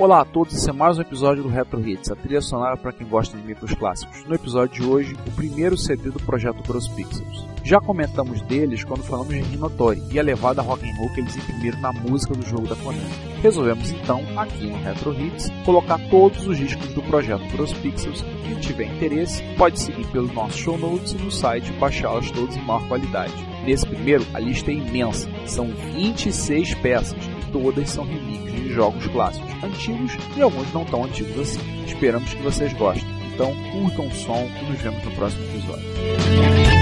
Olá a todos, esse é mais um episódio do Retro Hits, a trilha sonora para quem gosta de micros clássicos. No episódio de hoje, o primeiro CD do projeto Cross Pixels. Já comentamos deles quando falamos de Rinotori e a levada rock and roll que eles imprimiram na música do jogo da Konami. Resolvemos então, aqui no Retro Hits, colocar todos os discos do projeto Cross Pixels. Quem tiver interesse, pode seguir pelos nossos show notes e no site baixá-los todos em maior qualidade. Nesse primeiro, a lista é imensa, são 26 peças todas são remixes de jogos clássicos antigos e alguns não tão antigos assim. Esperamos que vocês gostem. Então, curtam o som e nos vemos no próximo episódio.